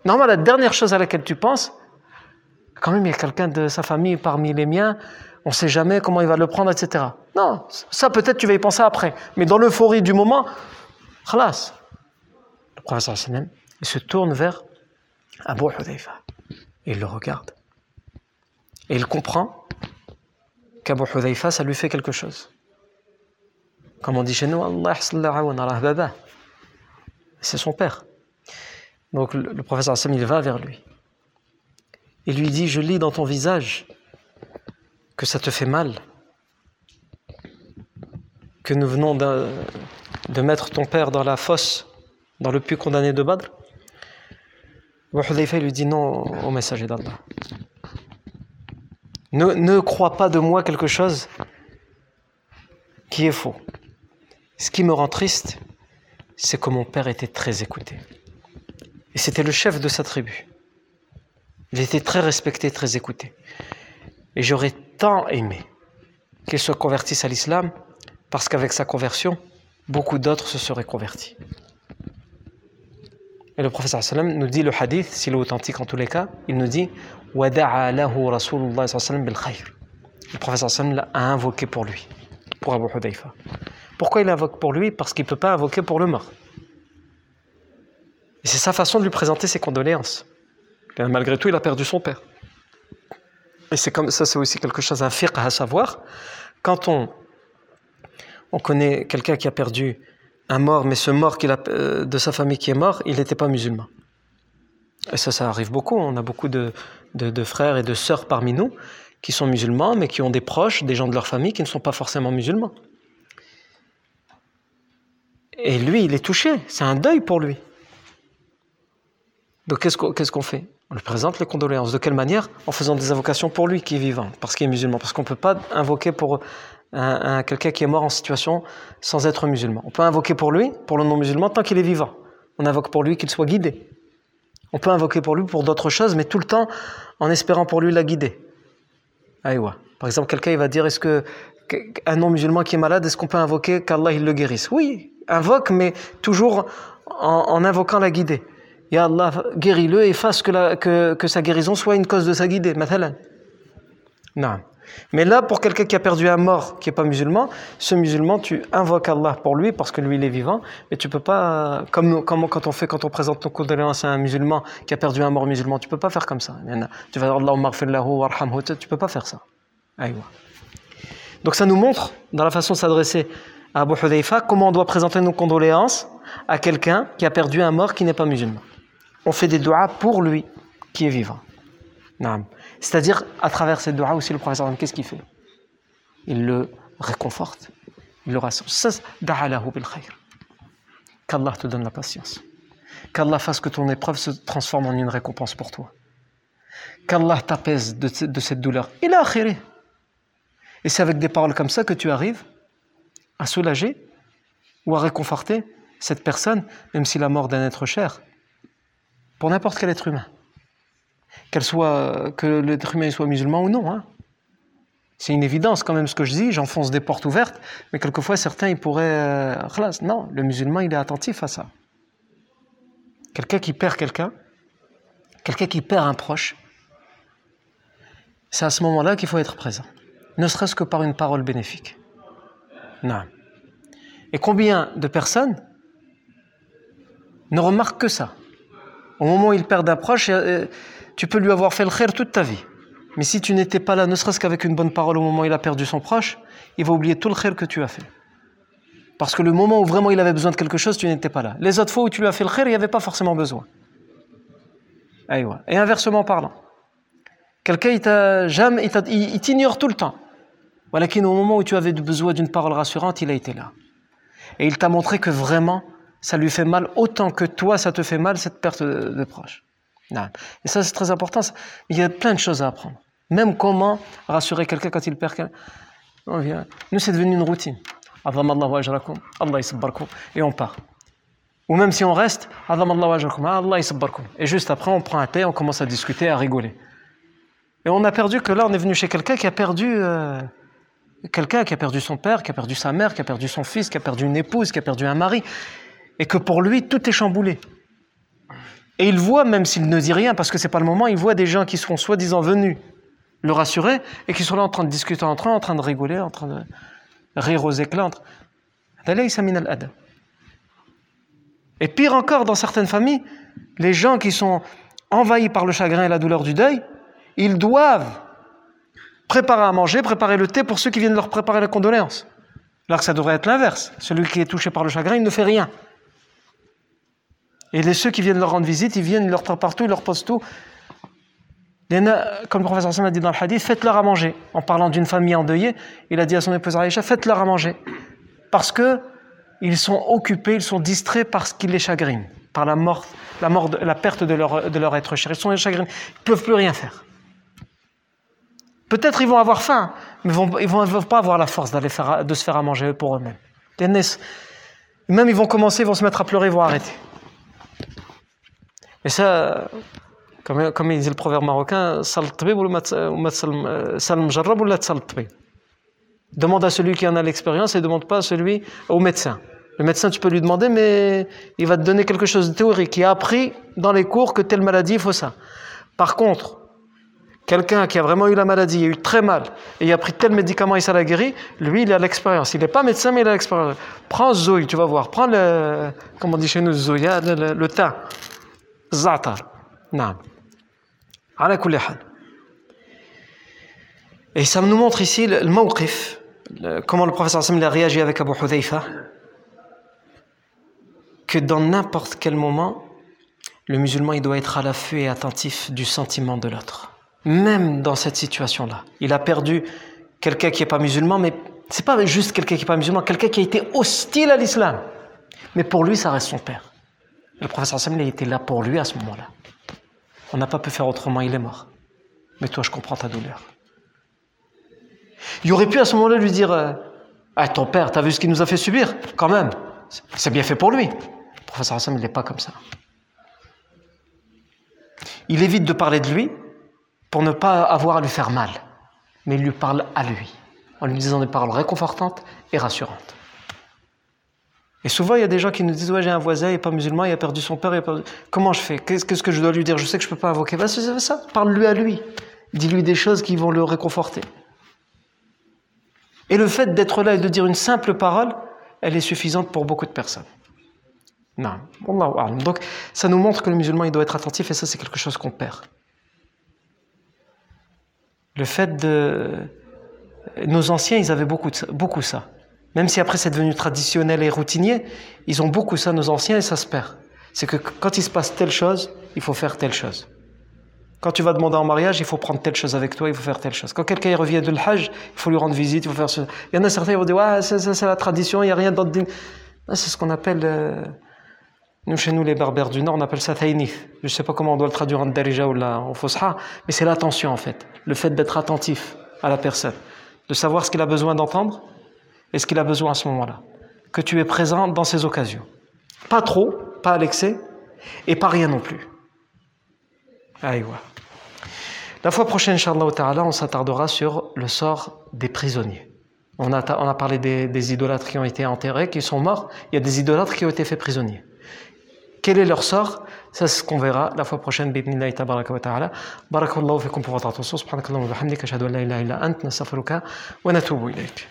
Normalement, la dernière chose à laquelle tu penses, quand même, il y a quelqu'un de sa famille parmi les miens, on ne sait jamais comment il va le prendre, etc. Non, ça peut-être tu vas y penser après. Mais dans l'euphorie du moment, khalas. Le professeur il se tourne vers Abu Hudayfa. Et il le regarde. Et il comprend qu'Abu Hudayfa, ça lui fait quelque chose. Comme on dit chez nous, Allah C'est son père. Donc le, professeur Hassan, il va vers lui. Il lui dit, je lis dans ton visage que ça te fait mal, que nous venons de, mettre ton père dans la fosse, dans le puits condamné de Badr. Abu lui dit non au messager d'Allah. Ne, ne crois pas de moi quelque chose qui est faux. Ce qui me rend triste, c'est que mon père était très écouté. Et c'était le chef de sa tribu. Il était très respecté, très écouté. Et j'aurais tant aimé qu'il se convertisse à l'islam, parce qu'avec sa conversion, beaucoup d'autres se seraient convertis. Et le professeur sallam nous dit le hadith, s'il est authentique en tous les cas, il nous dit Le professeur sallam l'a invoqué pour lui, pour Abu Hudayfa. Pourquoi il invoque pour lui Parce qu'il ne peut pas invoquer pour le mort. Et c'est sa façon de lui présenter ses condoléances. Et malgré tout, il a perdu son père. Et c'est comme ça, c'est aussi quelque chose, un fiqh à savoir. Quand on, on connaît quelqu'un qui a perdu un mort, mais ce mort euh, de sa famille qui est mort, il n'était pas musulman. Et ça, ça arrive beaucoup. On a beaucoup de, frères et de sœurs parmi nous qui sont musulmans, mais qui ont des proches, des gens de leur famille qui ne sont pas forcément musulmans. Et lui, il est touché. C'est un deuil pour lui. Donc qu'est-ce qu'on fait? On lui présente les condoléances. De quelle manière? En faisant des invocations pour lui qui est vivant, parce qu'il est musulman. Parce qu'on ne peut pas invoquer pour un, quelqu'un qui est mort en situation sans être musulman. On peut invoquer pour lui, pour le non-musulman, tant qu'il est vivant. On invoque pour lui qu'il soit guidé. On peut invoquer pour lui pour d'autres choses, mais tout le temps en espérant pour lui la guider. Aïwa. Par exemple, quelqu'un il va dire est-ce que un non-musulman qui est malade, est-ce qu'on peut invoquer qu'Allah il le guérisse? Oui, invoque, mais toujours en, invoquant la guider. Ya Allah, guéris-le et fasse que, que, que, sa guérison soit une cause de sa guidée. Non. Mais là, pour quelqu'un qui a perdu un mort, qui n'est pas musulman, ce musulman, tu invoques Allah pour lui parce que lui, il est vivant. Mais tu peux pas, comme, comme quand on fait, quand on présente ton condoléance à un musulman qui a perdu un mort musulman, tu peux pas faire comme ça. Tu vas dire Allah tu peux pas faire ça. Donc ça nous montre, dans la façon de s'adresser à Abu Hudayfa, comment on doit présenter nos condoléances à quelqu'un qui a perdu un mort qui n'est pas musulman? On fait des doigts pour lui qui est vivant. C'est-à-dire, à travers cette doigts aussi, le professeur, qu'est-ce qu'il fait? Il le réconforte, il le rassure. Qu'Allah te donne la patience. Qu'Allah fasse que ton épreuve se transforme en une récompense pour toi. Qu'Allah t'apaise de, cette douleur. Il a akhiré. Et c'est avec des paroles comme ça que tu arrives à soulager ou à réconforter cette personne, même si la mort d'un être cher, pour n'importe quel être humain que l'être humain soit musulman ou non. Hein. C'est une évidence quand même ce que je dis, j'enfonce des portes ouvertes, mais quelquefois certains ils pourraient... Euh, non, le musulman il est attentif à ça. Quelqu'un qui perd quelqu'un, quelqu'un qui perd un proche, c'est à ce moment-là qu'il faut être présent, ne serait-ce que par une parole bénéfique. Non. Et combien de personnes ne remarquent que ça? Au moment où ils perdent un proche, euh, tu peux lui avoir fait le khair toute ta vie. Mais si tu n'étais pas là, ne serait-ce qu'avec une bonne parole au moment où il a perdu son proche, il va oublier tout le khair que tu as fait. Parce que le moment où vraiment il avait besoin de quelque chose, tu n'étais pas là. Les autres fois où tu lui as fait le khair, il n'y avait pas forcément besoin. Et inversement parlant. Quelqu'un, il t'ignore tout le temps. Voilà au moment où tu avais besoin d'une parole rassurante, il a été là. Et il t'a montré que vraiment, ça lui fait mal autant que toi, ça te fait mal, cette perte de, proche. Et ça, c'est très important. Il y a plein de choses à apprendre. Même comment rassurer quelqu'un quand il perd quelqu'un. Nous, c'est devenu une routine. Et on part. Ou même si on reste, et juste après, on prend un thé, on commence à discuter, à rigoler. Et on a perdu que là, on est venu chez quelqu'un qui a perdu euh, quelqu'un qui a perdu son père, qui a perdu sa mère, qui a perdu son fils, qui a perdu une épouse, qui a perdu un mari, et que pour lui, tout est chamboulé. Et il voit, même s'il ne dit rien, parce que c'est pas le moment, il voit des gens qui seront soi-disant venus le rassurer, et qu'ils sont là en train de discuter entre eux, en train de rigoler, en train de rire aux éclats. Et pire encore, dans certaines familles, les gens qui sont envahis par le chagrin et la douleur du deuil, ils doivent préparer à manger, préparer le thé pour ceux qui viennent leur préparer la condoléance. Alors que ça devrait être l'inverse. Celui qui est touché par le chagrin, il ne fait rien. Et les, ceux qui viennent leur rendre visite, ils viennent, ils leur préparent tout, ils leur posent tout. comme le professeur Sam a dit dans le hadith, faites-leur à manger. En parlant d'une famille endeuillée, il a dit à son épouse Aïcha, faites-leur à manger. Parce que ils sont occupés, ils sont distraits par ce qui les chagrine, par la mort, la, perte de leur, de leur être cher. Ils sont chagrinés, ils ne peuvent plus rien faire. Peut-être ils vont avoir faim, mais ils ne vont, pas avoir la force d'aller de se faire à manger pour eux-mêmes. Même ils vont commencer, ils vont se mettre à pleurer, ils vont arrêter. Et ça, comme, il dit le proverbe marocain, Demande à celui qui en a l'expérience et demande pas à celui au médecin. Le médecin, tu peux lui demander, mais il va te donner quelque chose de théorique. Il a appris dans les cours que telle maladie, il faut ça. Par contre, quelqu'un qui a vraiment eu la maladie, il a eu très mal, et il a pris tel médicament et ça l'a guéri, lui, il a l'expérience. Il n'est pas médecin, mais il a l'expérience. Prends Zoï, tu vas voir. Prends le, comment on dit chez nous, Zoï, le, le, le thym. Zatar. Non. Et ça nous montre ici le, le comment le professeur a réagi avec Abu Hudayfa, que dans n'importe quel moment, le musulman il doit être à l'affût et attentif du sentiment de l'autre même dans cette situation-là. Il a perdu quelqu'un qui n'est pas musulman, mais c'est pas juste quelqu'un qui n'est pas musulman, quelqu'un qui a été hostile à l'islam. Mais pour lui, ça reste son père. Le professeur Sam, il était là pour lui à ce moment-là. On n'a pas pu faire autrement, il est mort. Mais toi, je comprends ta douleur. Il aurait pu à ce moment-là lui dire euh, Ah, ton père, t'as vu ce qu'il nous a fait subir? Quand même, c'est bien fait pour lui. Le professeur Hassan, il n'est pas comme ça. Il évite de parler de lui, pour ne pas avoir à lui faire mal, mais il lui parle à lui, en lui disant des paroles réconfortantes et rassurantes. Et souvent, il y a des gens qui nous disent Ouais, j'ai un voisin, il n'est pas musulman, il a perdu son père, il a perdu... comment je fais? Qu'est-ce que je dois lui dire? Je sais que je ne peux pas invoquer. Ben, c'est ça, parle-lui à lui. Dis-lui des choses qui vont le réconforter. Et le fait d'être là et de dire une simple parole, elle est suffisante pour beaucoup de personnes. Non. Donc, ça nous montre que le musulman, il doit être attentif, et ça, c'est quelque chose qu'on perd. Le fait de... Nos anciens, ils avaient beaucoup, beaucoup ça. Même si après c'est devenu traditionnel et routinier, ils ont beaucoup ça, nos anciens, et ça se perd. C'est que quand il se passe telle chose, il faut faire telle chose. Quand tu vas demander en mariage, il faut prendre telle chose avec toi, il faut faire telle chose. Quand quelqu'un revient de l'Hajj, il faut lui rendre visite, il faut faire ce. Il y en a certains qui vont dire, ouais, c'est la tradition, il n'y a rien d'autre. C'est ce qu'on appelle. Euh, nous, chez nous, les berbères du Nord, on appelle ça taïnif. Je ne sais pas comment on doit le traduire en darija ou en fosha, mais c'est l'attention en fait. Le fait d'être attentif à la personne, de savoir ce qu'il a besoin d'entendre et ce qu'il a besoin à ce moment-là. Que tu es présent dans ces occasions. Pas trop, pas à l'excès, et pas rien non plus. Aïwa. La fois prochaine, Inch'Allah on s'attardera sur le sort des prisonniers. On a, parlé des, des idolâtres qui ont été enterrés, qui sont morts. Il y a des idolâtres qui ont été faits prisonniers. Quel est leur sort Ça, c'est ce qu'on verra la fois prochaine. Bidnillahi tabaraka wa ta'ala. Barakallahu fikum pour votre attention. Subhanakallahu wa bihamdika. Ashhadu an la ilaha illa ant. Nastaghfiruka wa natubu ilayk.